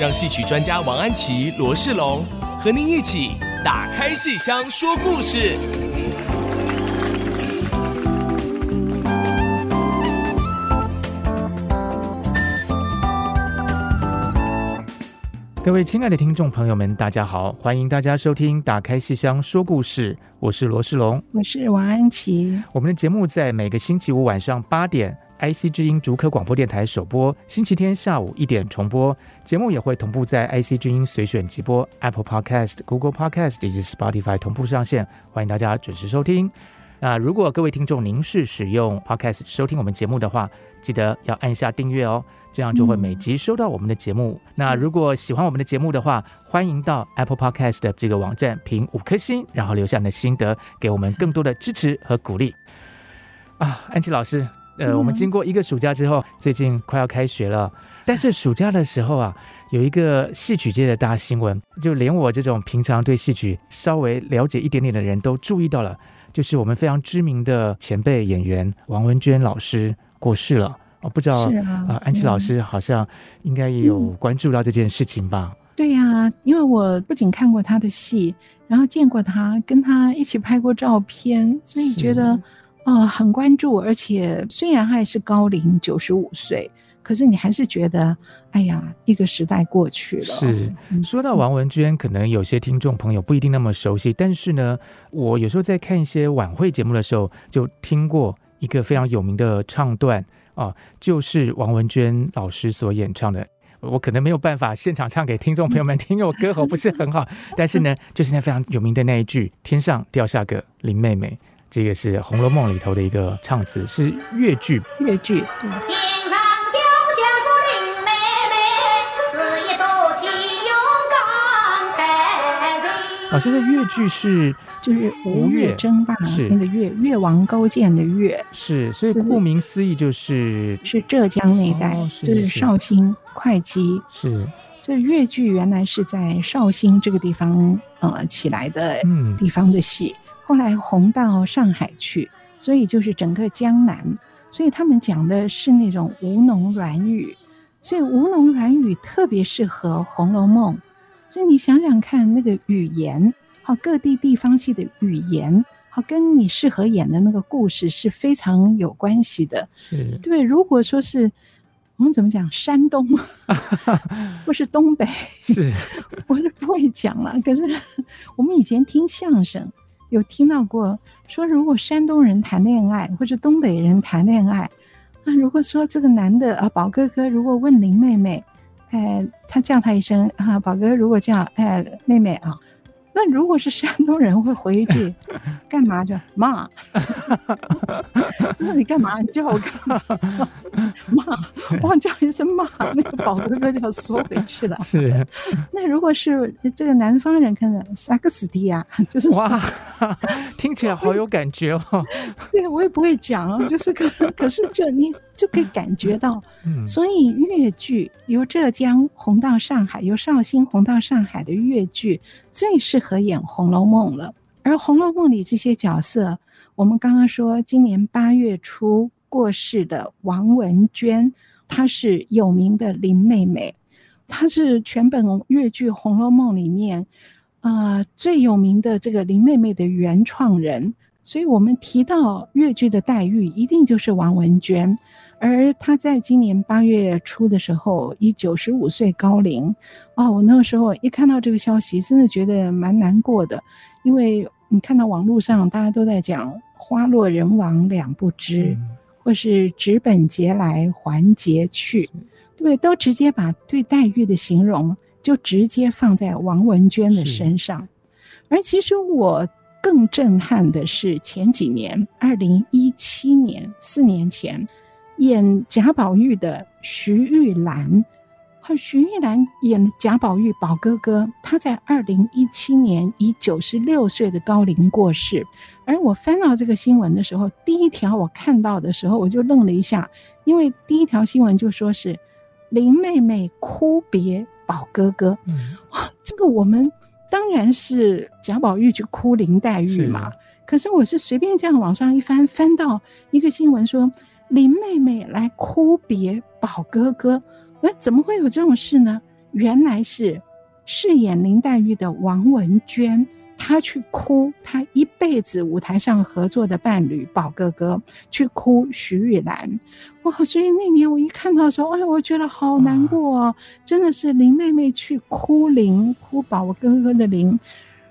让戏曲专家王安琪、罗世龙和您一起打开戏箱说故事。各位亲爱的听众朋友们，大家好，欢迎大家收听《打开戏箱说故事》，我是罗世龙，我是王安琪。我们的节目在每个星期五晚上八点。IC 之音竹科广播电台首播，星期天下午一点重播。节目也会同步在 IC 之音随选即播、Apple Podcast、Google Podcast 以及 Spotify 同步上线，欢迎大家准时收听。那如果各位听众您是使用 Podcast 收听我们节目的话，记得要按下订阅哦，这样就会每集收到我们的节目。嗯、那如果喜欢我们的节目的话，欢迎到 Apple Podcast 的这个网站评五颗星，然后留下你的心得，给我们更多的支持和鼓励。啊，安琪老师。呃，我们经过一个暑假之后，最近快要开学了。但是暑假的时候啊，有一个戏曲界的大新闻，就连我这种平常对戏曲稍微了解一点点的人都注意到了，就是我们非常知名的前辈演员王文娟老师过世了。我不知道啊、呃，安琪老师好像应该也有关注到这件事情吧？对呀，因为我不仅看过他的戏，然后见过他，跟他一起拍过照片，所以觉得。哦，很关注，而且虽然还是高龄九十五岁，可是你还是觉得，哎呀，一个时代过去了。是说到王文娟，可能有些听众朋友不一定那么熟悉，但是呢，我有时候在看一些晚会节目的时候，就听过一个非常有名的唱段啊，就是王文娟老师所演唱的。我可能没有办法现场唱给听众朋友们听，因为我歌喉不是很好，但是呢，就是那非常有名的那一句“天上掉下个林妹妹”。这个是《红楼梦》里头的一个唱词，是越剧。越剧，对。天上掉下个林妹妹，死也不起勇刚才人。老师的越剧是就是吴越争霸，是那个越越王勾践的越，是，所以顾名思义就是是浙江那一带，哦、是是就是绍兴会稽。是，这越剧原来是在绍兴这个地方呃起来的地方的戏。嗯后来红到上海去，所以就是整个江南，所以他们讲的是那种吴侬软语，所以吴侬软语特别适合《红楼梦》。所以你想想看，那个语言，好各地地方戏的语言，好跟你适合演的那个故事是非常有关系的。是对，如果说是我们怎么讲，山东 或是东北，是我就不会讲了。可是我们以前听相声。有听到过说，如果山东人谈恋爱，或者东北人谈恋爱，那如果说这个男的啊，宝哥哥如果问林妹妹，哎，他叫他一声啊，宝哥如果叫哎妹妹啊。那如果是山东人会回一句，干嘛就骂？那你干嘛？你叫我干嘛？骂！我叫一声骂，那个宝哥哥就要缩回去了。是。那如果是这个南方人，可能萨克斯蒂亚，就是哇，听起来好有感觉哦。对，我也不会讲，就是可可是就你就可以感觉到，嗯，所以越剧由浙江红到上海，由绍兴红到上海的越剧。最适合演《红楼梦》了，而《红楼梦》里这些角色，我们刚刚说，今年八月初过世的王文娟，她是有名的林妹妹，她是全本越剧《红楼梦》里面，呃，最有名的这个林妹妹的原创人，所以我们提到越剧的黛玉，一定就是王文娟。而他在今年八月初的时候，以九十五岁高龄，哦，我那个时候一看到这个消息，真的觉得蛮难过的，因为你看到网络上大家都在讲“花落人亡两不知”，嗯、或是“直本节来还节去”，对不对？都直接把对黛玉的形容就直接放在王文娟的身上。而其实我更震撼的是前几年，二零一七年，四年前。演贾宝玉的徐玉兰，和徐玉兰演贾宝玉宝哥哥，他在二零一七年以九十六岁的高龄过世。而我翻到这个新闻的时候，第一条我看到的时候，我就愣了一下，因为第一条新闻就说是林妹妹哭别宝哥哥。嗯，哇，这个我们当然是贾宝玉去哭林黛玉嘛。可是我是随便这样往上一翻，翻到一个新闻说林妹妹来哭别宝哥哥。喂，怎么会有这种事呢？原来是饰演林黛玉的王文娟，她去哭，她一辈子舞台上合作的伴侣宝哥哥去哭徐玉兰，哇！所以那年我一看到的时候，哎，我觉得好难过哦，真的是林妹妹去哭林，哭宝哥哥的林，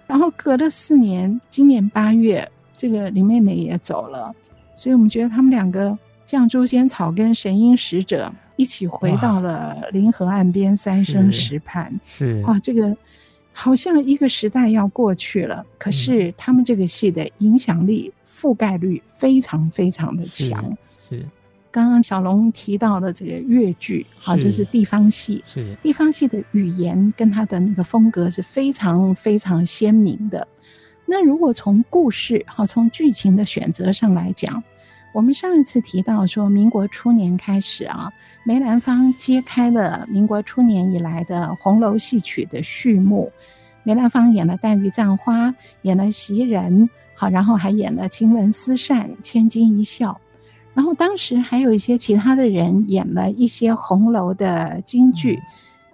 然后隔了四年，今年八月，这个林妹妹也走了，所以我们觉得他们两个。像诛仙草跟神瑛使者一起回到了临河岸边三生石畔，是。啊，这个好像一个时代要过去了，可是他们这个戏的影响力、覆盖率非常非常的强。是，刚刚小龙提到的这个粤剧，啊，就是地方戏，是。地方戏的语言跟它的那个风格是非常非常鲜明的。那如果从故事，好，从剧情的选择上来讲。我们上一次提到说，民国初年开始啊，梅兰芳揭开了民国初年以来的红楼戏曲的序幕。梅兰芳演了《黛玉葬花》，演了袭人，好，然后还演了《晴雯丝扇》《千金一笑》，然后当时还有一些其他的人演了一些红楼的京剧，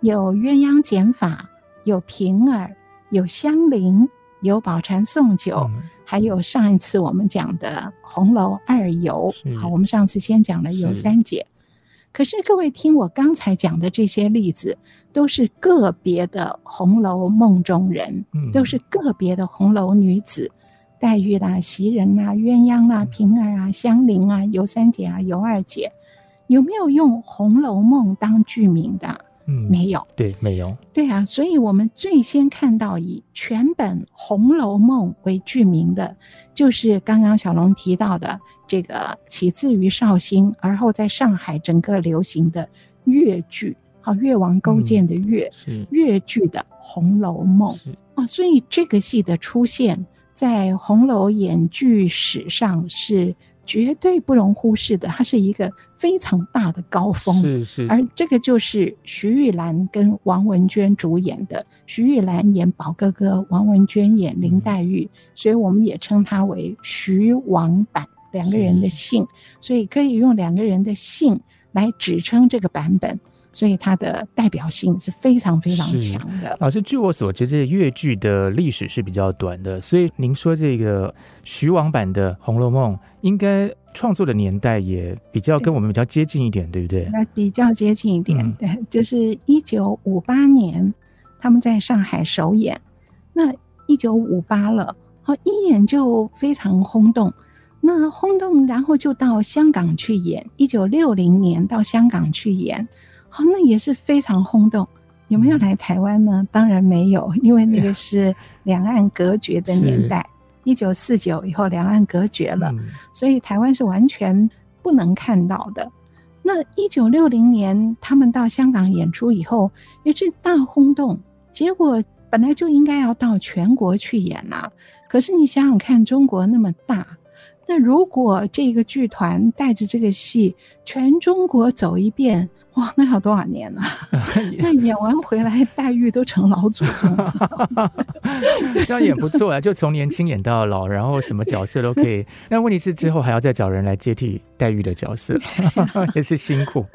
有《鸳鸯剪法》，有平儿，有香菱，有宝蟾送酒。嗯还有上一次我们讲的红楼二游，好，我们上次先讲了尤三姐。可是各位听我刚才讲的这些例子，都是个别的红楼梦中人，都是个别的红楼女子，黛玉啦、袭人啦、鸳鸯啦、平儿啊、香菱啊、尤三姐啊、尤二姐，有没有用《红楼梦》当剧名的？嗯，没有，对，没有，对啊，所以我们最先看到以全本《红楼梦》为剧名的，就是刚刚小龙提到的这个起自于绍兴，而后在上海整个流行的粤剧，好，越王勾践的越，是。越剧的《红楼梦》啊，所以这个戏的出现在红楼演剧史上是。绝对不容忽视的，它是一个非常大的高峰。是是，而这个就是徐玉兰跟王文娟主演的，徐玉兰演宝哥哥，王文娟演林黛玉，嗯、所以我们也称她为徐王版，两个人的姓，所以可以用两个人的姓来指称这个版本。所以它的代表性是非常非常强的。老师，据我所知，这越剧的历史是比较短的，所以您说这个徐王版的《红楼梦》应该创作的年代也比较跟我们比较接近一点，对，对不对？那比较接近一点，嗯、对，就是一九五八年他们在上海首演，那一九五八了，好，一演就非常轰动，那轰动，然后就到香港去演，一九六零年到香港去演。哦，那也是非常轰动。有没有来台湾呢？嗯、当然没有，因为那个 是两岸隔绝的年代，一九四九以后两岸隔绝了，嗯、所以台湾是完全不能看到的。那一九六零年他们到香港演出以后，也是大轰动。结果本来就应该要到全国去演啦，可是你想想看，中国那么大，那如果这个剧团带着这个戏全中国走一遍。哇，那要多少年呢？那演完回来，黛玉都成老祖宗了。这样也不错啊，就从年轻演到老，然后什么角色都可以。那问题是之后还要再找人来接替黛玉的角色，也是辛苦。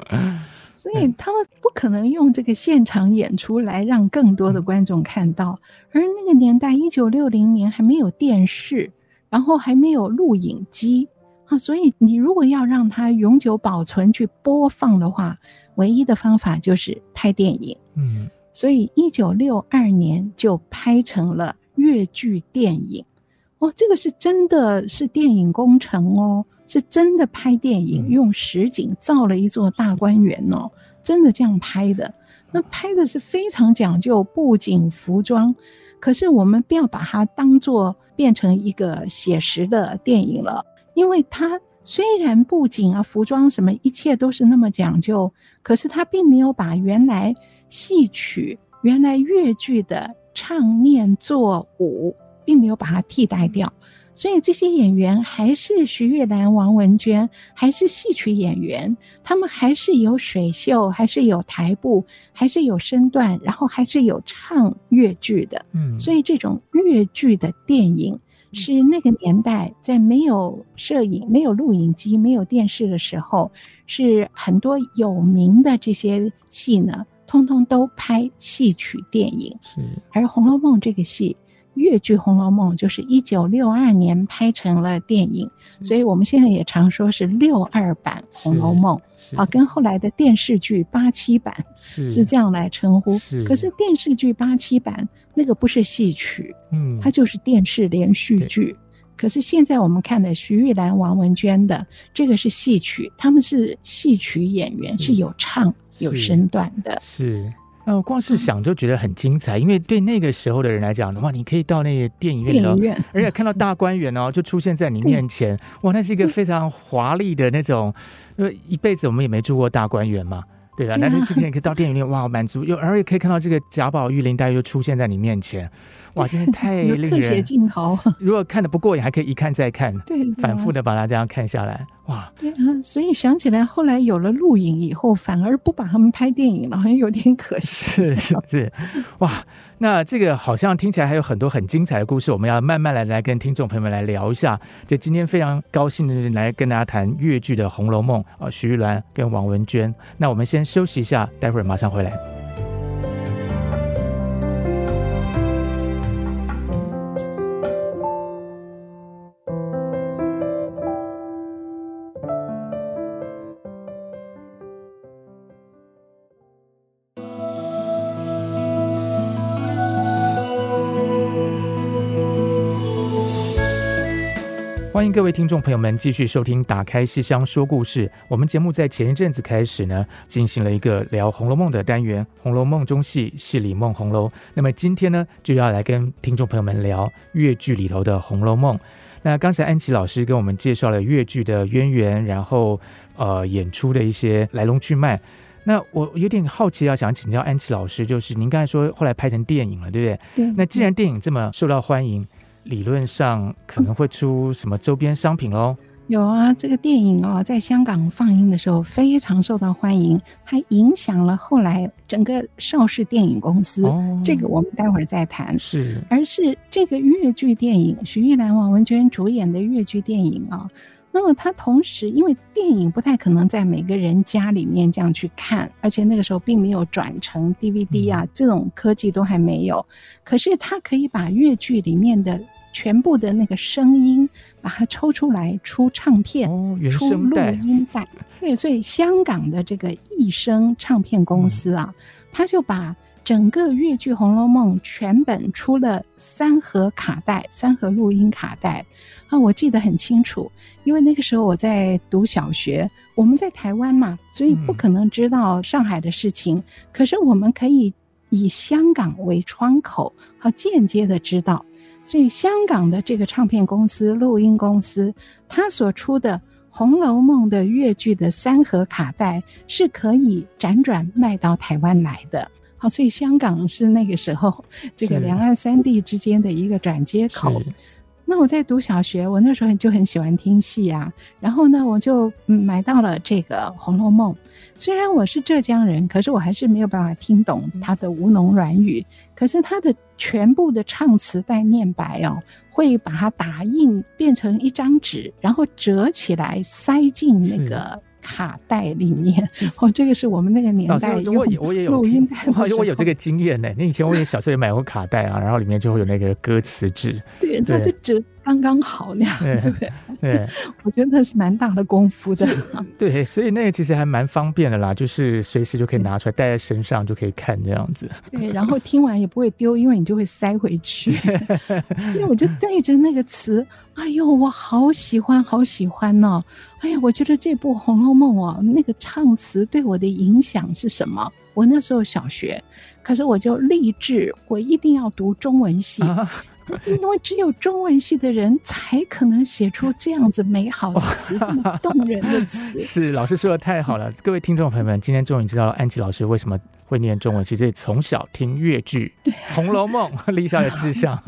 所以他们不可能用这个现场演出来让更多的观众看到。而那个年代，一九六零年还没有电视，然后还没有录影机啊，所以你如果要让它永久保存去播放的话，唯一的方法就是拍电影，嗯，所以一九六二年就拍成了粤剧电影，哦，这个是真的是电影工程哦，是真的拍电影，用实景造了一座大观园哦，真的这样拍的，那拍的是非常讲究布景服装，可是我们不要把它当做变成一个写实的电影了，因为它。虽然布景啊、服装什么一切都是那么讲究，可是他并没有把原来戏曲原来越剧的唱念做舞，并没有把它替代掉。所以这些演员还是徐玉兰、王文娟，还是戏曲演员，他们还是有水袖，还是有台步，还是有身段，然后还是有唱越剧的。嗯，所以这种越剧的电影是那个年代在没有摄影、没有录影机、没有电视的时候，是很多有名的这些戏呢，通通都拍戏曲电影。是，而《红楼梦》这个戏。越剧《红楼梦》就是一九六二年拍成了电影，所以我们现在也常说是六二版《红楼梦》啊，跟后来的电视剧八七版是这样来称呼。可是电视剧八七版那个不是戏曲，嗯，它就是电视连续剧。可是现在我们看的徐玉兰、王文娟的这个是戏曲，他们是戏曲演员，是有唱有身段的，是。那我光是想就觉得很精彩，因为对那个时候的人来讲的话，你可以到那个电影院，电影院，而且看到大观园哦，就出现在你面前，哇，那是一个非常华丽的那种，因为一辈子我们也没住过大观园嘛，对吧？难得是可以到电影院，哇，满足又而且可以看到这个贾宝玉、林黛玉又出现在你面前。哇，真的太令人！特写镜头，如果看的不过瘾，还可以一看再看，对，反复的把它这样看下来，哇！对啊，所以想起来，后来有了录影以后，反而不把他们拍电影了，好像有点可惜。是是是，哇！那这个好像听起来还有很多很精彩的故事，我们要慢慢来来跟听众朋友们来聊一下。就今天非常高兴的来跟大家谈越剧的《红楼梦》啊，徐玉兰跟王文娟。那我们先休息一下，待会儿马上回来。欢迎各位听众朋友们继续收听《打开戏箱说故事》。我们节目在前一阵子开始呢，进行了一个聊《红楼梦》的单元，《红楼梦》中戏，戏里梦红楼。那么今天呢，就要来跟听众朋友们聊粤剧里头的《红楼梦》。那刚才安琪老师跟我们介绍了粤剧的渊源，然后呃演出的一些来龙去脉。那我有点好奇，要想请教安琪老师，就是您刚才说后来拍成电影了，对不对？对。那既然电影这么受到欢迎，理论上可能会出什么周边商品喽？有啊，这个电影哦，在香港放映的时候非常受到欢迎，它影响了后来整个邵氏电影公司。哦，这个我们待会儿再谈。是，而是这个粤剧电影，徐玉兰、王文娟主演的粤剧电影啊。那么它同时，因为电影不太可能在每个人家里面这样去看，而且那个时候并没有转成 DVD 啊，这种科技都还没有。可是它可以把粤剧里面的全部的那个声音，把它抽出来出唱片，哦、出录音带。对，所以香港的这个艺声唱片公司啊，他就把整个粤剧《红楼梦》全本出了三盒卡带，三盒录音卡带。啊，我记得很清楚，因为那个时候我在读小学，我们在台湾嘛，所以不可能知道上海的事情。嗯、可是我们可以以香港为窗口，好间接的知道。所以香港的这个唱片公司、录音公司，它所出的《红楼梦》的粤剧的三盒卡带是可以辗转卖到台湾来的。好，所以香港是那个时候这个两岸三地之间的一个转接口。那我在读小学，我那时候就很喜欢听戏啊。然后呢，我就买到了这个《红楼梦》。虽然我是浙江人，可是我还是没有办法听懂他的吴侬软语。可是他的全部的唱词带念白哦，会把它打印变成一张纸，然后折起来塞进那个。卡带里面哦，这个是我们那个年代用录音带。我也有录音带，我有这个经验呢。那以前我也小时候也买过卡带啊，然后里面就会有那个歌词纸。对，它就折刚刚好那样，对不对？对，我觉得那是蛮大的功夫的。对，所以那个其实还蛮方便的啦，就是随时就可以拿出来带在身上就可以看这样子。对，然后听完也不会丢，因为你就会塞回去。所以我就对着那个词，哎呦，我好喜欢，好喜欢哦。哎呀，我觉得这部《红楼梦》哦，那个唱词对我的影响是什么？我那时候小学，可是我就立志，我一定要读中文系，啊、因为只有中文系的人才可能写出这样子美好的词，这么动人的词。是老师说的太好了，各位听众朋友们，今天终于知道安琪老师为什么会念中文，其实也从小听粤剧《红楼梦》，立下的志向。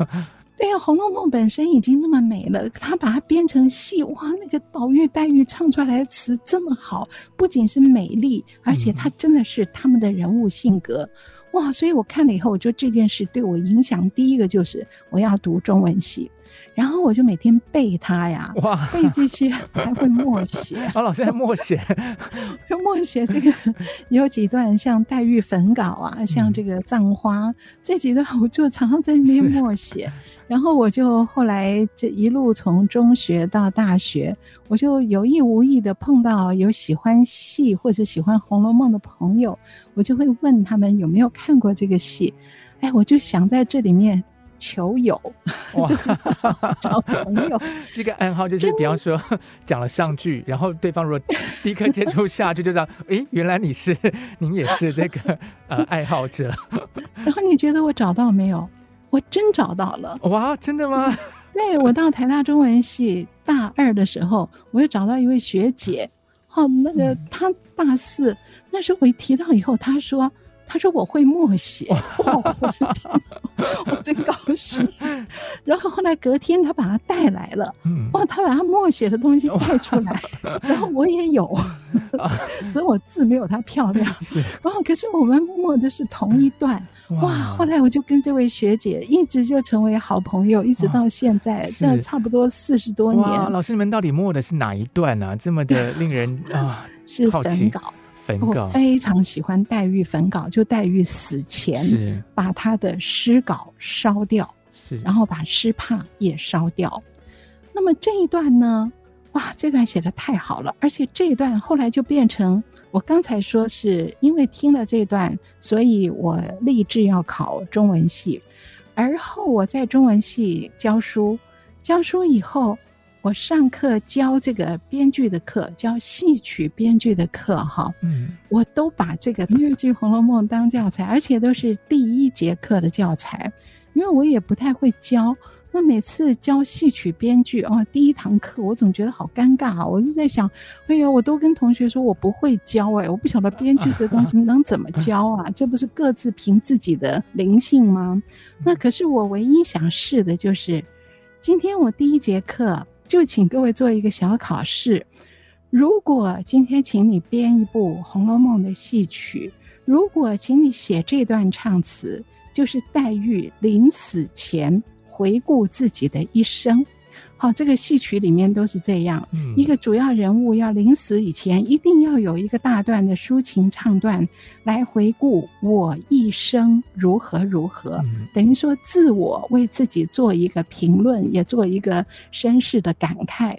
对呀，《红楼梦》本身已经那么美了，他把它编成戏，哇，那个宝玉、黛玉唱出来的词这么好，不仅是美丽，而且它真的是他们的人物性格，嗯、哇！所以我看了以后，我觉得这件事对我影响第一个就是我要读中文系。然后我就每天背它呀，哇，背这些还会默写。啊，老师还默写，默写这个有几段像黛玉焚稿啊，像这个葬花、嗯、这几段，我就常常在那边默写。然后我就后来这一路从中学到大学，我就有意无意的碰到有喜欢戏或者喜欢《红楼梦》的朋友，我就会问他们有没有看过这个戏。哎，我就想在这里面。求友，就是找找朋友。这个暗号就是，比方说 讲了上句，然后对方如果立刻接触下句，就知道，诶，原来你是，您也是这个呃爱好者。然后你觉得我找到没有？我真找到了。哇，真的吗？对，我到台大中文系大二的时候，我又找到一位学姐。哦，那个她大四，那时候我一提到以后，她说。他说我会默写，哇，我真高兴。然后后来隔天他把他带来了，哇，他把他默写的东西带出来，然后我也有，只是我字没有他漂亮。然后可是我们默的是同一段，哇！后来我就跟这位学姐一直就成为好朋友，一直到现在，这差不多四十多年。老师，你们到底默的是哪一段呢？这么的令人啊，是焚稿。我非常喜欢黛玉焚稿，就黛玉死前把她的诗稿烧掉，然后把诗帕也烧掉。那么这一段呢？哇，这段写的太好了，而且这一段后来就变成我刚才说是因为听了这段，所以我立志要考中文系。而后我在中文系教书，教书以后。我上课教这个编剧的课，教戏曲编剧的课，哈，嗯，我都把这个越剧《红楼梦》当教材，而且都是第一节课的教材，因为我也不太会教。那每次教戏曲编剧，哦，第一堂课我总觉得好尴尬啊，我就在想，哎呦，我都跟同学说我不会教，哎，我不晓得编剧这东西能怎么教啊？这不是各自凭自己的灵性吗？那可是我唯一想试的就是，今天我第一节课。就请各位做一个小考试。如果今天请你编一部《红楼梦》的戏曲，如果请你写这段唱词，就是黛玉临死前回顾自己的一生。好，这个戏曲里面都是这样，一个主要人物要临死以前，一定要有一个大段的抒情唱段来回顾我一生如何如何，等于说自我为自己做一个评论，也做一个身世的感慨。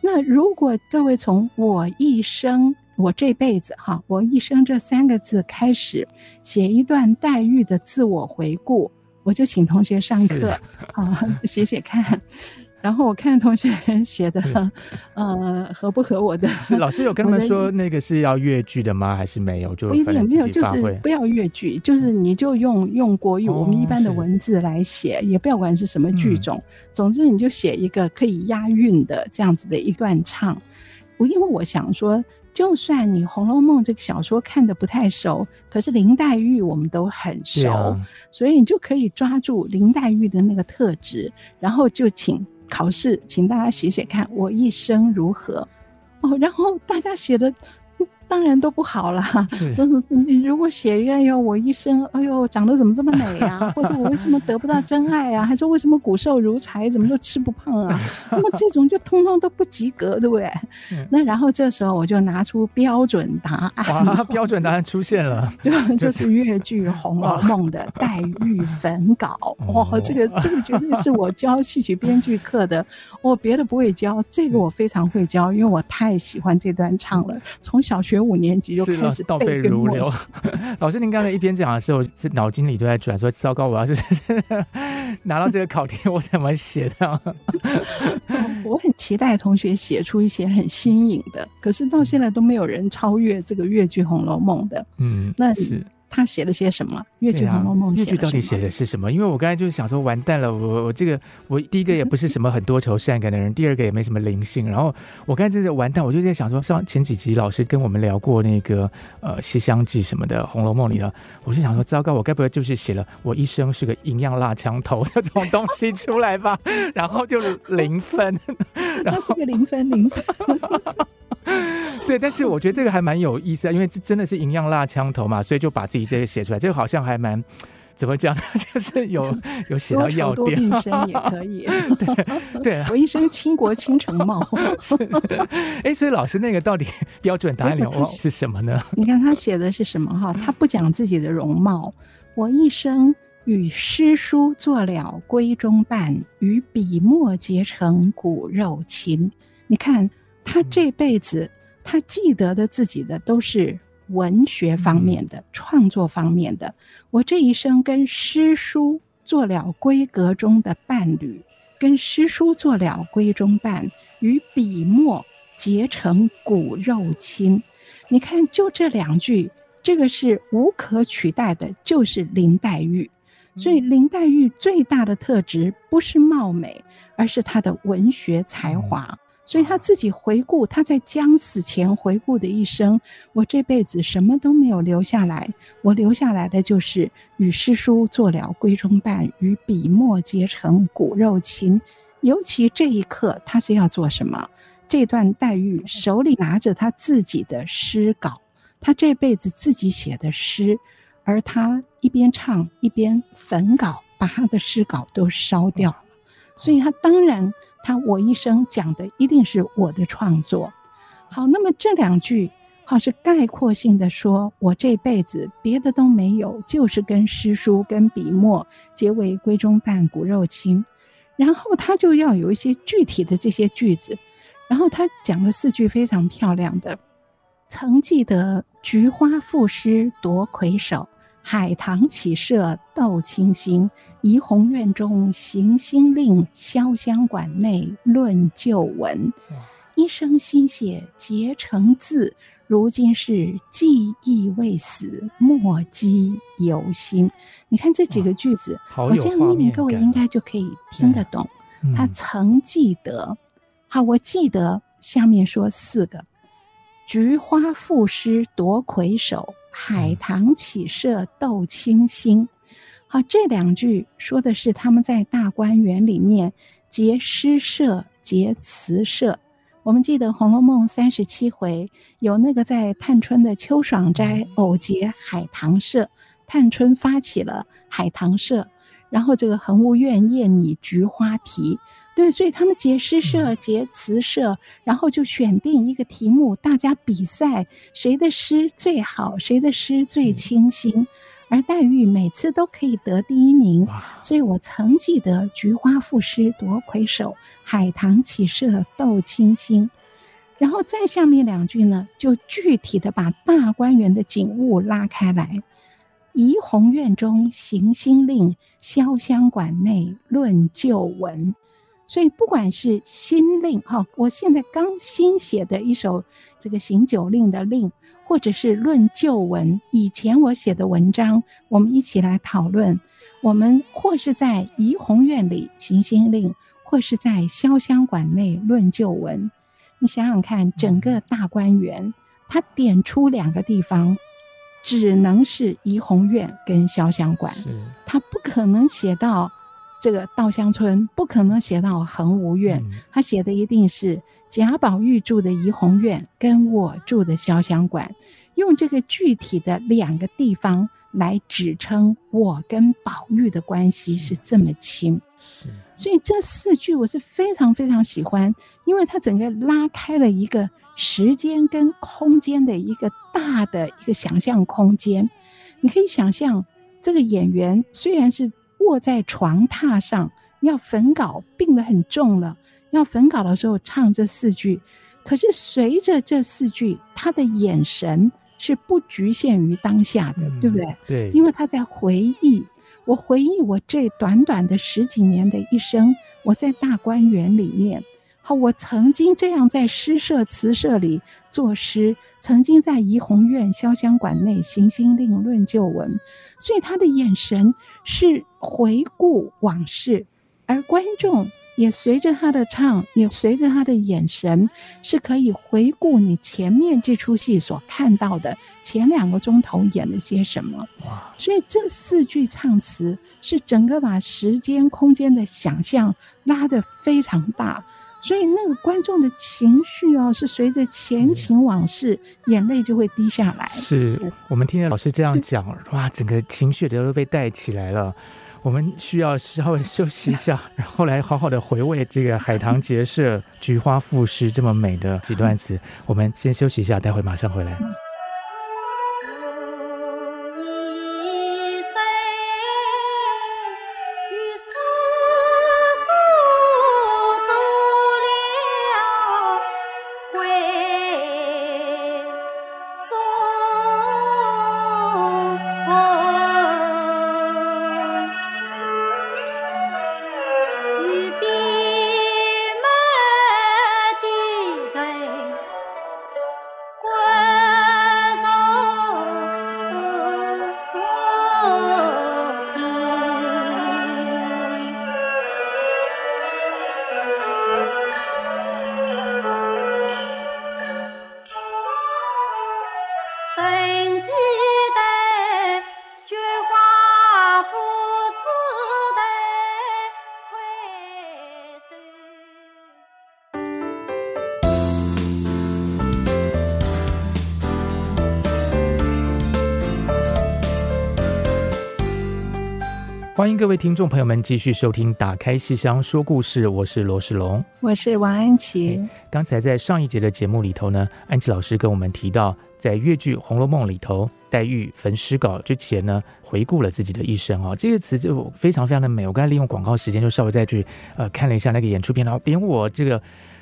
那如果各位从我一生，我这辈子哈，我一生这三个字开始写一段黛玉的自我回顾，我就请同学上课啊，写写看。然后我看同学 写的，呃，合不合我的？是老师有跟他们说那个是要越剧的吗？还是没有？就不一定没有，就是不要越剧，就是你就用用国语，我们一般的文字来写，也不要管是什么剧种。总之，你就写一个可以押韵的这样子的一段唱。我因为我想说，就算你《红楼梦》这个小说看的不太熟，可是林黛玉我们都很熟，所以你就可以抓住林黛玉的那个特质，然后就请。考试，请大家写写看，我一生如何？哦，然后大家写的。当然都不好了，都是你如果写一个，哎呦，我一生，哎呦，长得怎么这么美啊？或者我为什么得不到真爱啊？还说为什么骨瘦如柴，怎么都吃不胖啊？那么这种就通通都不及格，对不对？那然后这时候我就拿出标准答案，哇，标准答案出现了，就就是越剧《红楼梦》的黛玉焚稿。哇，这个这个绝对是我教戏曲编剧课的，我别的不会教，这个我非常会教，因为我太喜欢这段唱了，从小学。五年级就开始倒背如流。老师，您刚才一边讲的时候，脑筋里都在转，说：“糟糕，我要是 拿到这个考题，我怎么写的？” 我很期待同学写出一些很新颖的，可是到现在都没有人超越这个越剧《红楼梦》的。嗯，那是。他写了些什么？越剧《红楼梦》越剧到底写的是什么？因为我刚才就是想说，完蛋了，我我这个我第一个也不是什么很多愁善感的人，第二个也没什么灵性，然后我刚才真的完蛋，我就在想说，上前几集老师跟我们聊过那个呃《西厢记》什么的，《红楼梦》里的，我就想说，糟糕，我该不会就是写了我一生是个营养辣枪头这种东西出来吧？然后就零分，然后这个零分零分。对，但是我觉得这个还蛮有意思啊，因为这真的是银样蜡枪头嘛，所以就把自己这个写出来，这个好像还蛮怎么讲呢？就是有有写到要点，多多也 可以。对对，我一生倾国倾城貌。哎，所以老师那个到底标准答案是什么呢？你看他写的是什么哈？他不讲自己的容貌，我一生与诗书作了闺中伴，与笔墨结成骨肉情。你看。他这辈子，他记得的自己的都是文学方面的、创作方面的。我这一生跟诗书做了闺阁中的伴侣，跟诗书做了闺中伴，与笔墨结成骨肉亲。你看，就这两句，这个是无可取代的，就是林黛玉。所以，林黛玉最大的特质不是貌美，而是她的文学才华。所以他自己回顾，他在将死前回顾的一生，我这辈子什么都没有留下来，我留下来的就是与诗书做了闺中伴，与笔墨结成骨肉亲。尤其这一刻，他是要做什么？这段黛玉手里拿着他自己的诗稿，他这辈子自己写的诗，而他一边唱一边焚稿，把他的诗稿都烧掉了。所以他当然。他我一生讲的一定是我的创作，好，那么这两句好是概括性的说，我这辈子别的都没有，就是跟诗书跟笔墨结为闺中伴，骨肉亲。然后他就要有一些具体的这些句子，然后他讲了四句非常漂亮的，曾记得菊花赋诗夺魁首。海棠起色斗清新，怡红院中行星令，潇湘馆内论旧闻。一生心血结成字，如今是记忆未死，墨迹犹新。你看这几个句子，我这样念念，各位应该就可以听得懂。他曾记得，好，我记得下面说四个：菊花赋诗夺魁首。海棠起色斗清新，好，这两句说的是他们在大观园里面结诗社、结词社。我们记得《红楼梦》三十七回有那个在探春的秋爽斋偶结海棠社，探春发起了海棠社，然后这个蘅芜院宴拟菊花题。对，所以他们结诗社、结词社，然后就选定一个题目，大家比赛谁的诗最好，谁的诗最清新。而黛玉每次都可以得第一名，所以我曾记得菊花赋诗夺魁首，海棠起舍斗清新。然后再下面两句呢，就具体的把大观园的景物拉开来：怡红院中行新令，潇湘馆内论旧闻。所以，不管是新令哈，我现在刚新写的一首这个行酒令的令，或者是论旧闻，以前我写的文章，我们一起来讨论。我们或是在怡红院里行新令，或是在潇湘馆内论旧闻。你想想看，整个大观园，他点出两个地方，只能是怡红院跟潇湘馆，他不可能写到。这个稻香村不可能写到蘅芜院，他写的一定是贾宝玉住的怡红院跟我住的潇湘馆，用这个具体的两个地方来指称我跟宝玉的关系是这么亲。是，所以这四句我是非常非常喜欢，因为它整个拉开了一个时间跟空间的一个大的一个想象空间。你可以想象，这个演员虽然是。卧在床榻上，要焚稿，病得很重了。要焚稿的时候唱这四句，可是随着这四句，他的眼神是不局限于当下的，嗯、对不对？对，因为他在回忆。我回忆我这短短的十几年的一生，我在大观园里面，好，我曾经这样在诗社、词社里作诗，曾经在怡红院潇湘馆内行星令论旧闻，所以他的眼神是回顾往事，而观众也随着他的唱，也随着他的眼神，是可以回顾你前面这出戏所看到的前两个钟头演了些什么。所以这四句唱词是整个把时间、空间的想象拉得非常大。所以那个观众的情绪哦，是随着前情往事，眼泪就会滴下来。是我们听着老师这样讲，哇，整个情绪都被带起来了。我们需要稍微休息一下，然后来好好的回味这个海棠结社《菊花赋诗》这么美的几段词。我们先休息一下，待会马上回来。欢迎各位听众朋友们继续收听《打开戏箱说故事》，我是罗世龙，我是王安琪。刚才在上一节的节目里头呢，安琪老师跟我们提到，在越剧《红楼梦》里头，黛玉焚诗稿之前呢，回顾了自己的一生哦，这个词就非常非常的美。我刚才利用广告时间，就稍微再去呃看了一下那个演出片，然后连我这个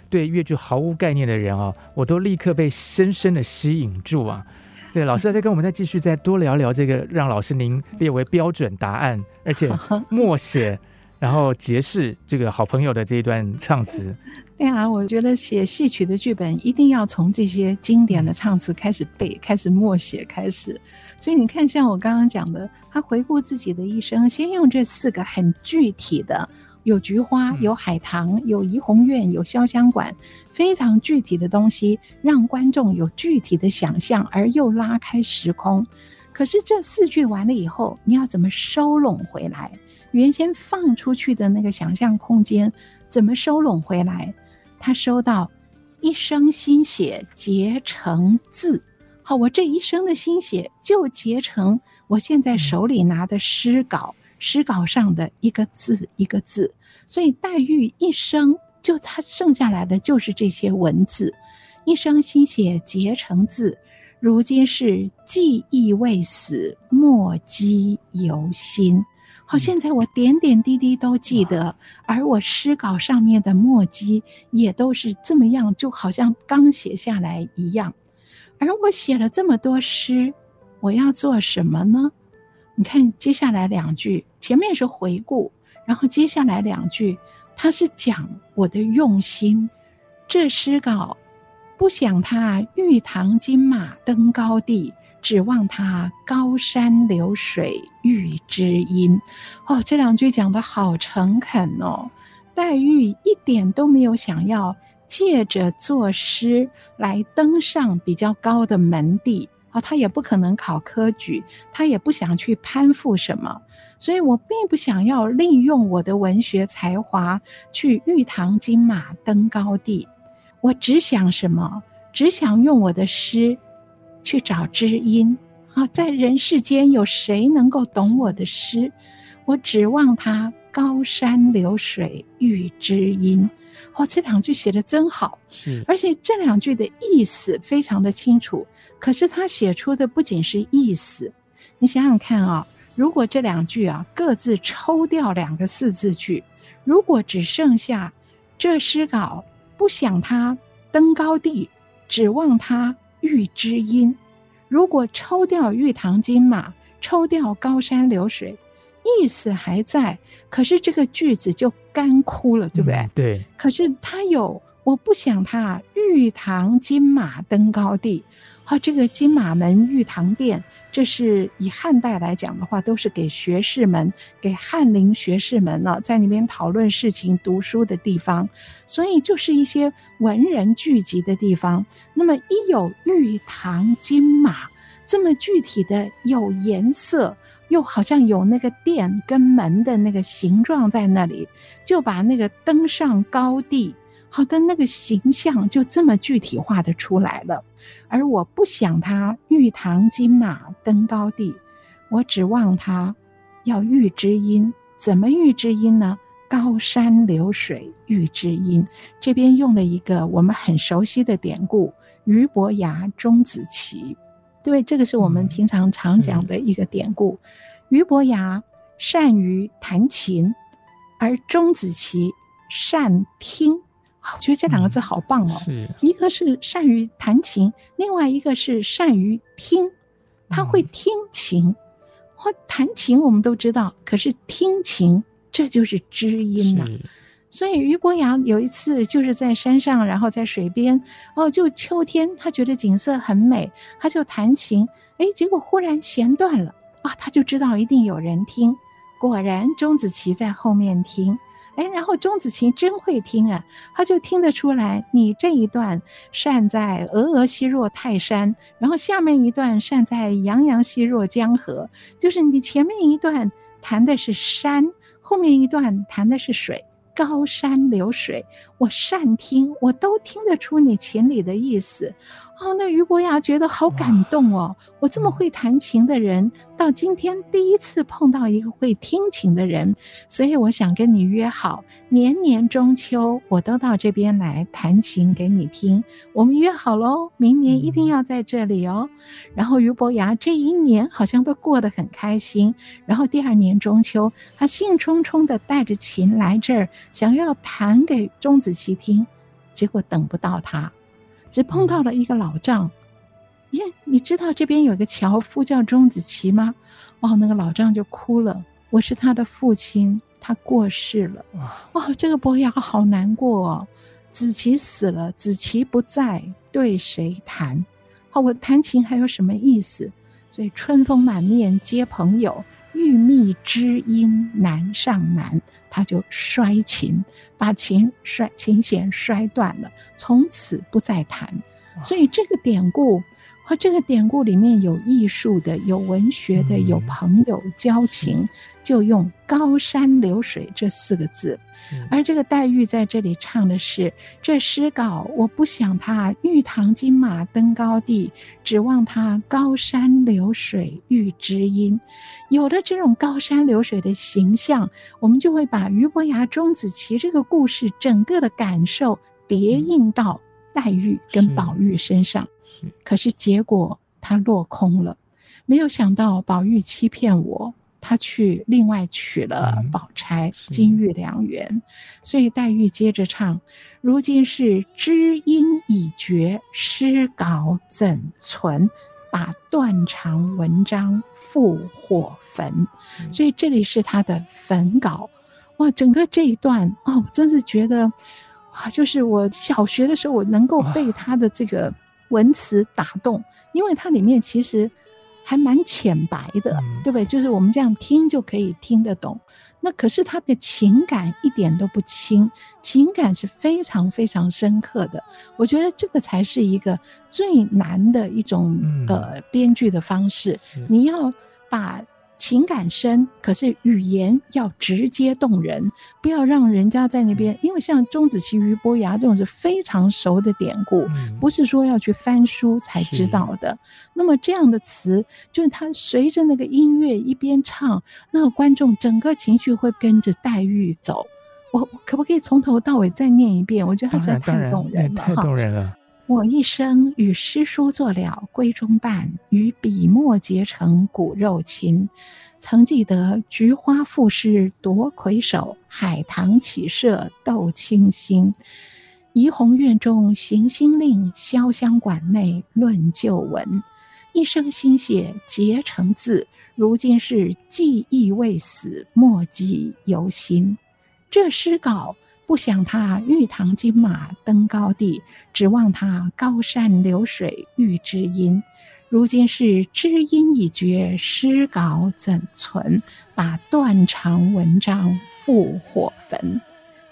对越剧毫无概念的人哦，我都立刻被深深的吸引住啊。对，老师再跟我们再继续再多聊聊这个，让老师您列为标准答案，而且 默写，然后结识这个好朋友的这一段唱词。对啊，我觉得写戏曲的剧本一定要从这些经典的唱词开始背，开始默写开始。所以你看，像我刚刚讲的，他回顾自己的一生，先用这四个很具体的。有菊花，有海棠，有怡红院，有潇湘馆，非常具体的东西，让观众有具体的想象，而又拉开时空。可是这四句完了以后，你要怎么收拢回来？原先放出去的那个想象空间，怎么收拢回来？他收到一生心血结成字，好，我这一生的心血就结成我现在手里拿的诗稿。诗稿上的一个字一个字，所以黛玉一生就她剩下来的就是这些文字，一生心血结成字，如今是记忆未死，墨迹犹新。好，现在我点点滴滴都记得，而我诗稿上面的墨迹也都是这么样，就好像刚写下来一样。而我写了这么多诗，我要做什么呢？你看接下来两句，前面是回顾，然后接下来两句，他是讲我的用心。这诗稿不想他玉堂金马登高地，指望他高山流水遇知音。哦，这两句讲得好诚恳哦。黛玉一点都没有想要借着作诗来登上比较高的门第。啊，他也不可能考科举，他也不想去攀附什么，所以我并不想要利用我的文学才华去玉堂金马登高第，我只想什么？只想用我的诗去找知音。啊，在人世间有谁能够懂我的诗？我指望他高山流水遇知音。哦，这两句写的真好，是，而且这两句的意思非常的清楚。可是他写出的不仅是意思，你想想看啊，如果这两句啊各自抽掉两个四字句，如果只剩下这诗稿不想他登高地，指望他遇知音。如果抽掉玉堂金马，抽掉高山流水，意思还在，可是这个句子就干枯了，对不对？嗯，对。可是他有我不想他玉堂金马登高地。好，这个金马门玉堂殿，这是以汉代来讲的话，都是给学士们、给翰林学士们呢，在那边讨论事情、读书的地方，所以就是一些文人聚集的地方。那么一有玉堂金马这么具体的有颜色，又好像有那个殿跟门的那个形状在那里，就把那个登上高地。好的，那个形象就这么具体化的出来了，而我不想他玉堂金马登高地，我指望他要遇知音，怎么遇知音呢？高山流水遇知音，这边用了一个我们很熟悉的典故——俞伯牙钟子期。对，这个是我们平常常讲的一个典故。俞伯牙善于弹琴，而钟子期善听。我觉得这两个字好棒哦，是一个是善于弹琴，另外一个是善于听，他会听琴。或弹琴我们都知道，可是听琴这就是知音呐。所以俞伯牙有一次就是在山上，然后在水边，哦，就秋天，他觉得景色很美，他就弹琴，哎，结果忽然弦断了啊，他就知道一定有人听，果然钟子期在后面听。哎，然后钟子期真会听啊，他就听得出来，你这一段善在峨峨兮若泰山，然后下面一段善在洋洋兮若江河，就是你前面一段弹的是山，后面一段弹的是水。高山流水，我善听，我都听得出你琴里的意思。哦，那于伯牙觉得好感动哦！我这么会弹琴的人，到今天第一次碰到一个会听琴的人，所以我想跟你约好，年年中秋我都到这边来弹琴给你听。我们约好喽，明年一定要在这里哦。然后于伯牙这一年好像都过得很开心。然后第二年中秋，他兴冲冲的带着琴来这儿，想要弹给钟子期听，结果等不到他。只碰到了一个老丈，耶，你知道这边有个樵夫叫钟子期吗？哦，那个老丈就哭了。我是他的父亲，他过世了。哦，这个伯牙好难过哦。子期死了，子期不在，对谁弹？好，我弹琴还有什么意思？所以春风满面皆朋友，欲觅知音难上难。他就摔琴，把琴摔琴弦摔断了，从此不再弹。所以这个典故和这个典故里面有艺术的，有文学的，有朋友交情，就用高山流水这四个字。而这个黛玉在这里唱的是这诗稿，我不想他玉堂金马登高地，指望他高山流水遇知音。有了这种高山流水的形象，我们就会把俞伯牙钟子期这个故事整个的感受叠印到黛玉跟宝玉身上。可是结果他落空了，没有想到宝玉欺骗我。他去另外娶了宝钗，金玉良缘，所以黛玉接着唱：“如今是知音已绝，诗稿怎存？把断肠文章付火焚。”所以这里是他的焚稿。哇，整个这一段哦，真是觉得哇，就是我小学的时候，我能够被他的这个文词打动，因为它里面其实。还蛮浅白的，对不对？就是我们这样听就可以听得懂。那可是他的情感一点都不轻，情感是非常非常深刻的。我觉得这个才是一个最难的一种呃编剧的方式，你要把。情感深，可是语言要直接动人，不要让人家在那边。因为像钟子期、俞伯牙这种是非常熟的典故，嗯、不是说要去翻书才知道的。那么这样的词，就是他随着那个音乐一边唱，那个观众整个情绪会跟着黛玉走。我我可不可以从头到尾再念一遍？我觉得他实在太动人了，太动人了。我一生与诗书作了闺中伴，与笔墨结成骨肉亲。曾记得菊花赋诗夺魁首，海棠起舍斗清新。怡红院中行新令，潇湘馆内论旧闻。一生心血结成字，如今是记忆未死，墨迹犹新。这诗稿不想他玉堂金马登高地，指望他高山流水遇知音。如今是知音已绝，诗稿怎存？把断肠文章付火焚。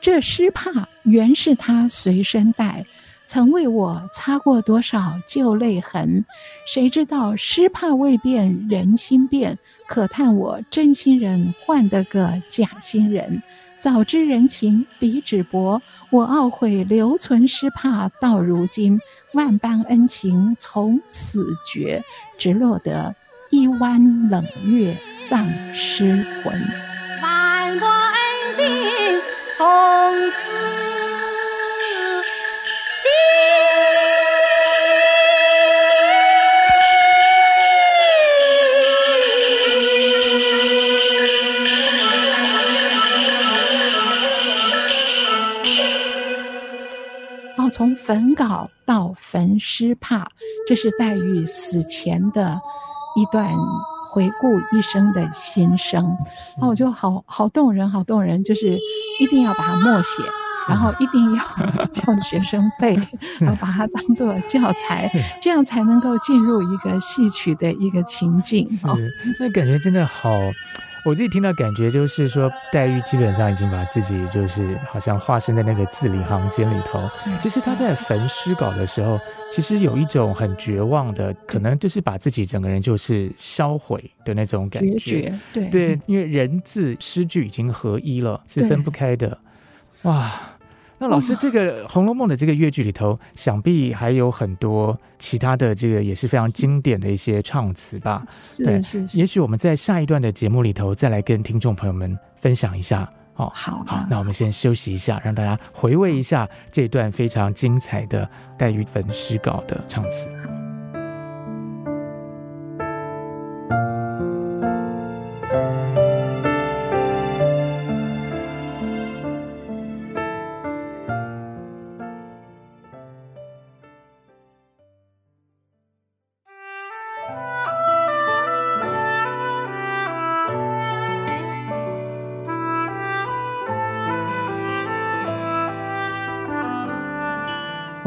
这诗帕原是他随身带，曾为我擦过多少旧泪痕。谁知道诗帕未变人心变，可叹我真心人换得个假心人。早知人情比纸薄，我懊悔留存诗帕到如今，万般恩情从此绝，只落得一弯冷月葬诗魂。万般恩情从此。从焚稿到焚诗帕，这是黛玉死前的一段回顾一生的心声。哦，我就好好动人，好动人，就是一定要把它默写，然后一定要叫学生背，然后把它当做教材，这样才能够进入一个戏曲的一个情境。哦，那感觉真的好。我自己听到感觉就是说，黛玉基本上已经把自己就是好像化身在那个字里行间里头。其实她在焚诗稿的时候，其实有一种很绝望的，可能就是把自己整个人就是销毁的那种感觉。对对，因为人字诗句已经合一了，是分不开的。哇！那老师，这个《红楼梦》的这个越剧里头，想必还有很多其他的这个也是非常经典的一些唱词吧？是是是，是。也许我们在下一段的节目里头再来跟听众朋友们分享一下。哦，好，好，那我们先休息一下，让大家回味一下这段非常精彩的黛玉焚诗稿的唱词。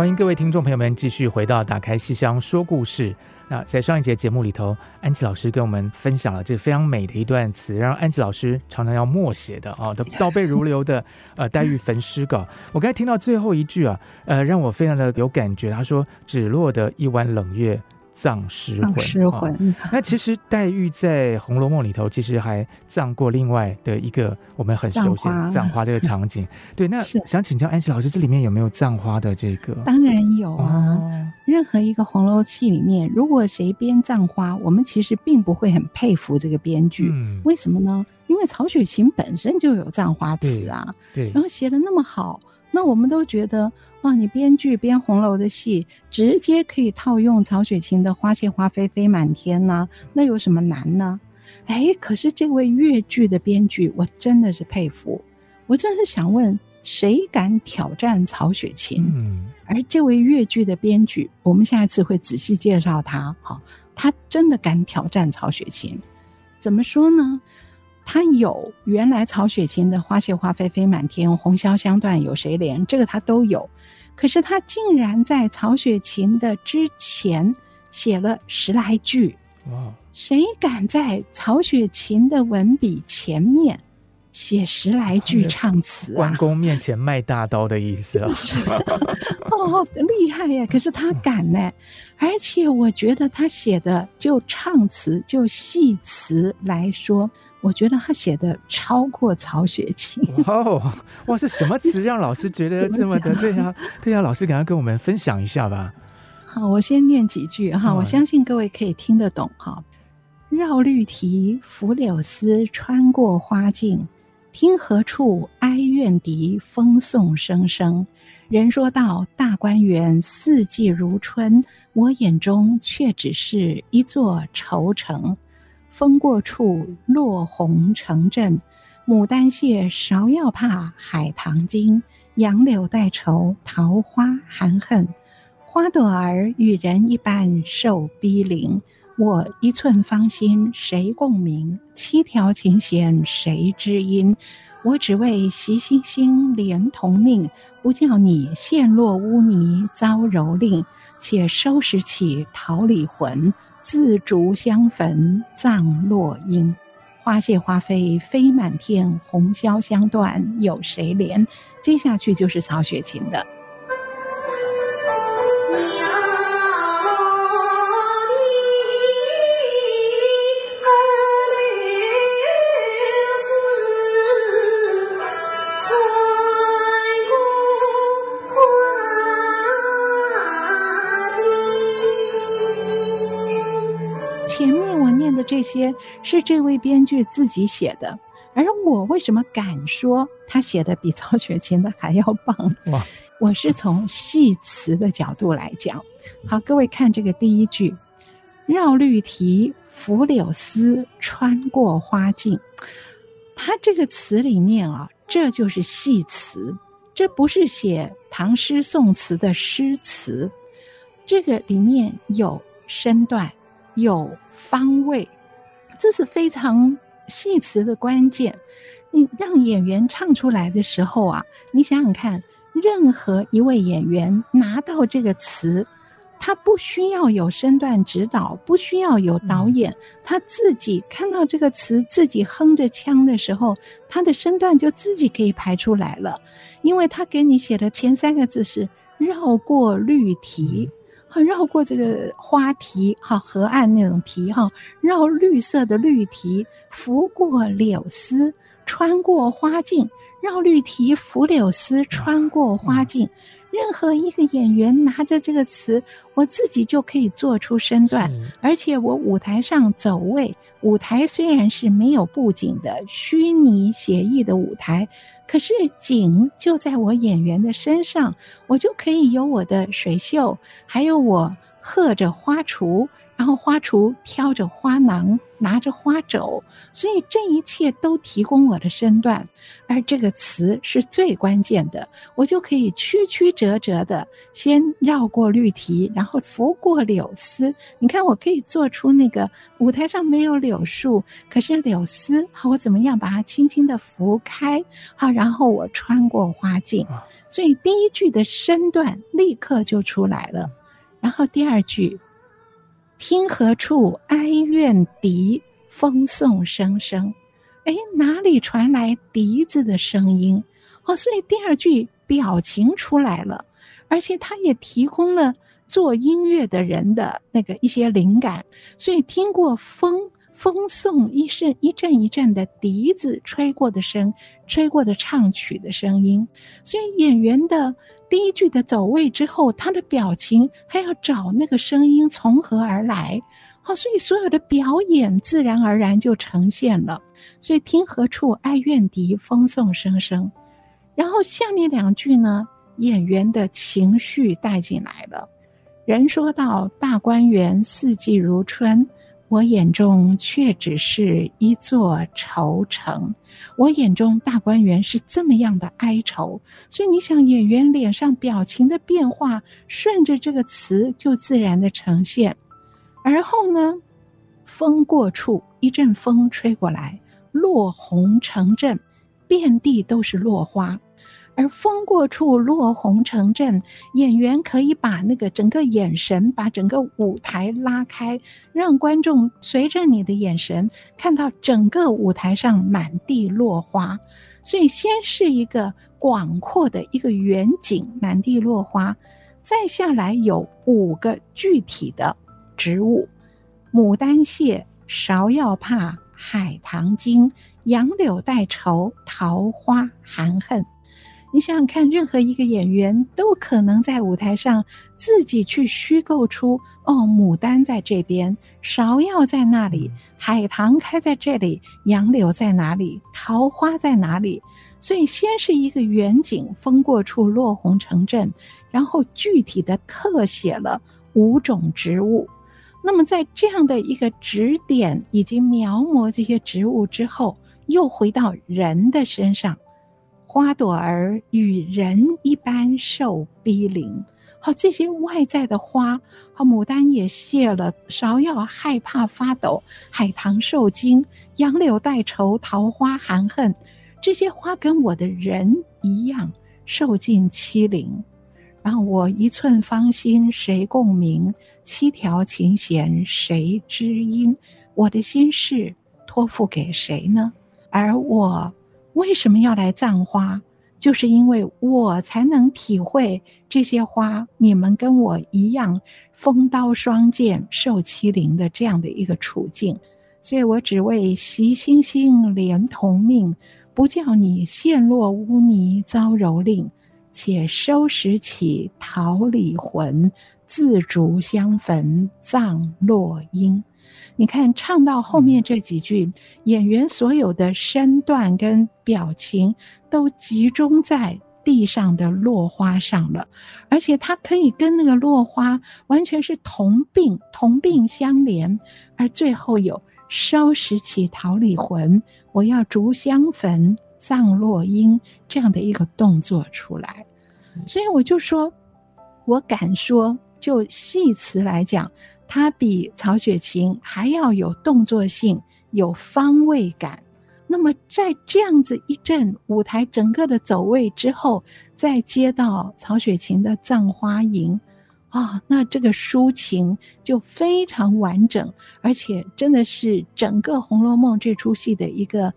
欢迎各位听众朋友们继续回到《打开戏箱说故事》。那在上一节节目里头，安琪老师跟我们分享了这非常美的一段词，让安琪老师常常要默写的啊，都倒背如流的呃黛玉焚诗稿。我刚才听到最后一句啊，呃，让我非常的有感觉。他说：“只落得一弯冷月。”葬诗魂，诗魂、哦。那其实黛玉在《红楼梦》里头，其实还葬过另外的一个我们很熟悉的葬花这个场景。对，那想请教安琪老师，这里面有没有葬花的这个？当然有啊。哦、任何一个红楼戏里面，如果谁编葬花，我们其实并不会很佩服这个编剧。嗯、为什么呢？因为曹雪芹本身就有葬花词啊。对。对然后写的那么好，那我们都觉得。哇！你编剧编红楼的戏，直接可以套用曹雪芹的“花谢花飞飞满天”呢？那有什么难呢？哎，可是这位越剧的编剧，我真的是佩服。我真是想问，谁敢挑战曹雪芹？嗯，而这位越剧的编剧，我们下一次会仔细介绍他。好，他真的敢挑战曹雪芹？怎么说呢？他有原来曹雪芹的“花谢花飞飞满天，红消香断有谁怜”，这个他都有。可是他竟然在曹雪芹的之前写了十来句，哇！谁敢在曹雪芹的文笔前面写十来句唱词啊？关公面前卖大刀的意思啊！哦，厉害呀！可是他敢呢，而且我觉得他写的就唱词就戏词来说。我觉得他写的超过曹雪芹哦，哇，是什么词让老师觉得 这么的？对呀，对呀，老师赶快跟我们分享一下吧。好，我先念几句哈，我相信各位可以听得懂哈。绕绿堤拂柳丝，穿过花径，听何处哀怨笛，风送声声。人说道：大观园四季如春，我眼中却只是一座愁城。风过处，落红成阵。牡丹谢，芍药怕，海棠惊。杨柳带愁，桃花含恨。花朵儿与人一般受逼凌。我一寸芳心谁共鸣？七条琴弦谁知音？我只为习星星连同命，不叫你陷落污泥遭蹂躏。且收拾起桃李魂，自竹香焚葬落英。花谢花飞飞满天，红消香断有谁怜？接下去就是曹雪芹的。这些是这位编剧自己写的，而我为什么敢说他写的比曹雪芹的还要棒？哇！我是从戏词的角度来讲。好，各位看这个第一句：“绕绿堤拂柳丝，穿过花径。”他这个词里面啊，这就是戏词，这不是写唐诗宋词的诗词。这个里面有身段，有方位。这是非常戏词的关键。你让演员唱出来的时候啊，你想想看，任何一位演员拿到这个词，他不需要有身段指导，不需要有导演，他自己看到这个词，自己哼着腔的时候，他的身段就自己可以排出来了。因为他给你写的前三个字是“绕过绿堤”。绕过这个花堤，哈，河岸那种堤，哈，绕绿色的绿堤，拂过柳丝，穿过花径，绕绿堤，拂柳丝，穿过花径。任何一个演员拿着这个词，我自己就可以做出身段，而且我舞台上走位，舞台虽然是没有布景的虚拟写意的舞台。可是景就在我演员的身上，我就可以有我的水袖，还有我和着花锄，然后花厨挑着花囊，拿着花肘，所以这一切都提供我的身段。而这个词是最关键的，我就可以曲曲折折的先绕过绿堤，然后拂过柳丝。你看，我可以做出那个舞台上没有柳树，可是柳丝，好，我怎么样把它轻轻的拂开？好，然后我穿过花径，所以第一句的身段立刻就出来了。然后第二句，听何处哀怨笛，风送声声。哎，哪里传来笛子的声音？哦，所以第二句表情出来了，而且他也提供了做音乐的人的那个一些灵感。所以听过风，风送一声一阵一阵的笛子吹过的声，吹过的唱曲的声音。所以演员的第一句的走位之后，他的表情还要找那个声音从何而来。好，所以所有的表演自然而然就呈现了。所以听何处哀怨笛，风送声声。然后下面两句呢，演员的情绪带进来了。人说到大观园四季如春，我眼中却只是一座愁城。我眼中大观园是这么样的哀愁。所以你想，演员脸上表情的变化，顺着这个词就自然的呈现。而后呢，风过处，一阵风吹过来，落红成阵，遍地都是落花。而风过处，落红成阵，演员可以把那个整个眼神，把整个舞台拉开，让观众随着你的眼神看到整个舞台上满地落花。所以，先是一个广阔的一个远景，满地落花，再下来有五个具体的。植物：牡丹谢、芍药帕、海棠金、杨柳带愁、桃花含恨。你想想看，任何一个演员都可能在舞台上自己去虚构出：哦，牡丹在这边，芍药在那里，海棠开在这里，杨柳在哪里，桃花在哪里？所以，先是一个远景，风过处，落红成阵，然后具体的特写了五种植物。那么，在这样的一个指点以及描摹这些植物之后，又回到人的身上，花朵儿与人一般受逼凌。好，这些外在的花，好，牡丹也谢了，芍药害怕发抖，海棠受惊，杨柳带愁，桃花含恨。这些花跟我的人一样，受尽欺凌。然后我一寸芳心谁共鸣？七条琴弦谁知音？我的心事托付给谁呢？而我为什么要来葬花？就是因为我才能体会这些花，你们跟我一样，风刀霜剑受欺凌的这样的一个处境。所以我只为习星星连同命，不叫你陷落污泥遭蹂躏。且收拾起桃李魂，自烛香焚葬落英。你看，唱到后面这几句，演员所有的身段跟表情都集中在地上的落花上了，而且他可以跟那个落花完全是同病同病相怜。而最后有收拾起桃李魂，我要竹香焚。葬落英这样的一个动作出来，所以我就说，我敢说，就戏词来讲，它比曹雪芹还要有动作性，有方位感。那么在这样子一阵舞台整个的走位之后，再接到曹雪芹的《葬花吟》啊，那这个抒情就非常完整，而且真的是整个《红楼梦》这出戏的一个。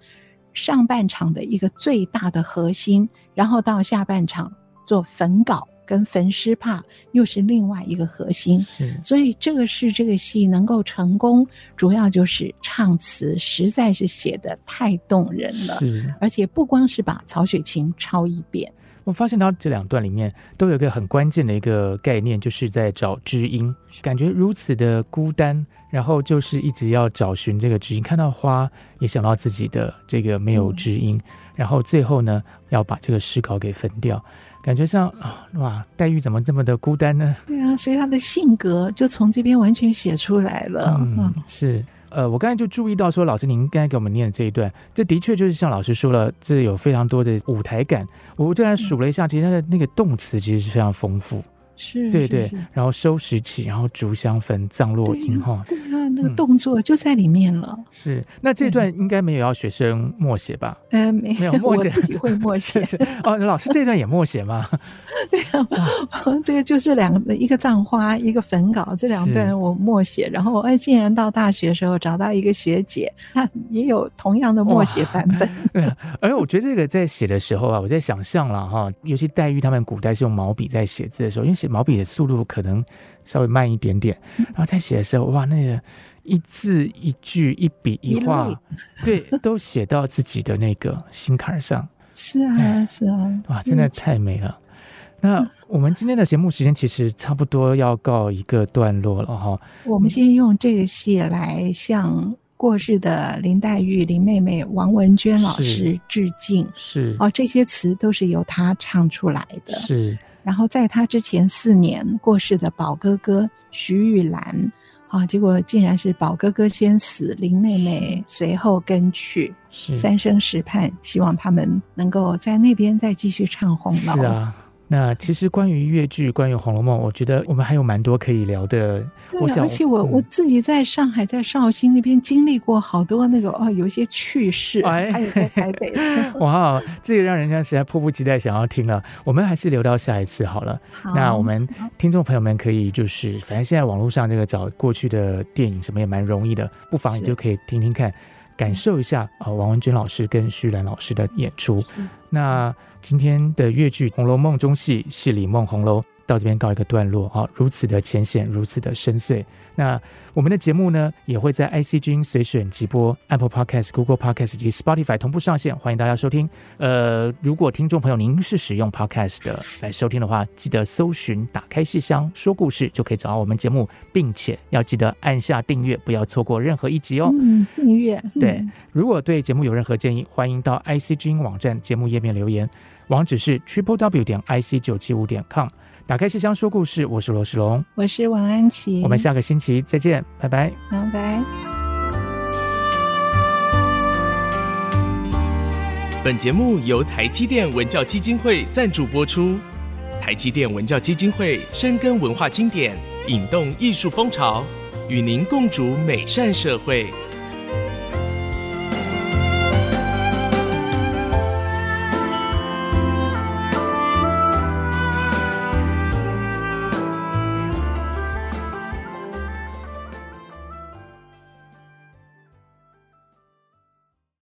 上半场的一个最大的核心，然后到下半场做粉稿跟焚尸帕，又是另外一个核心。是，所以这个是这个戏能够成功，主要就是唱词实在是写的太动人了。是，而且不光是把曹雪芹抄一遍。我发现到这两段里面都有一个很关键的一个概念，就是在找知音，感觉如此的孤单，然后就是一直要找寻这个知音。看到花，也想到自己的这个没有知音，嗯、然后最后呢，要把这个诗稿给焚掉，感觉上啊，哇，黛玉怎么这么的孤单呢？对啊，所以她的性格就从这边完全写出来了。嗯，嗯是。呃，我刚才就注意到说，老师您刚才给我们念的这一段，这的确就是像老师说了，这有非常多的舞台感。我这还数了一下，其实它的那个动词其实是非常丰富。是，对对，然后收拾起，然后竹香焚，葬落英哈，对啊，那个动作就在里面了。是，那这段应该没有要学生默写吧？嗯，没有，默写，自己会默写。哦，老师这段也默写吗？对啊，这个就是两个，一个葬花，一个焚稿，这两段我默写。然后，哎，竟然到大学的时候找到一个学姐，她也有同样的默写版本。对啊，而我觉得这个在写的时候啊，我在想象了哈，尤其黛玉他们古代是用毛笔在写字的时候，因为写。毛笔的速度可能稍微慢一点点，然后在写的时候，哇，那个一字一句、一笔一画，对，都写到自己的那个心坎上。是啊，是啊，哇，真的太美了。那我们今天的节目时间其实差不多要告一个段落了哈。我们先用这个戏来向过世的林黛玉、林妹妹王文娟老师致敬。是，是哦，这些词都是由她唱出来的。是。然后在他之前四年过世的宝哥哥徐玉兰，啊，结果竟然是宝哥哥先死，林妹妹随后跟去，三生石畔，希望他们能够在那边再继续唱红楼。是啊。那其实关于粤剧，关于《红楼梦》，我觉得我们还有蛮多可以聊的。对，我想而且我、嗯、我自己在上海，在绍兴那边经历过好多那个哦，有一些趣事，哎、还有在台北。哇，这个让人家实在迫不及待想要听了。我们还是留到下一次好了。好，那我们听众朋友们可以就是，反正现在网络上这个找过去的电影什么也蛮容易的，不妨你就可以听听看。感受一下啊、呃，王文娟老师跟徐兰老师的演出。那今天的越剧《红楼梦》中戏《戏里梦红楼》。到这边告一个段落啊！如此的浅显，如此的深邃。那我们的节目呢，也会在 IC 君随选直播、Apple Podcast、Google Podcast 以及 Spotify 同步上线，欢迎大家收听。呃，如果听众朋友您是使用 Podcast 的来收听的话，记得搜寻“打开戏箱说故事”就可以找到我们节目，并且要记得按下订阅，不要错过任何一集哦。嗯，订阅。对，如果对节目有任何建议，欢迎到 IC 之音网站节目页面留言，网址是 triple w 点 ic 九七五点 com。打开信箱说故事，我是罗世龙，我是王安琪，我们下个星期再见，拜拜，拜拜。本节目由台积电文教基金会赞助播出。台积电文教基金会深耕文化经典，引动艺术风潮，与您共筑美善社会。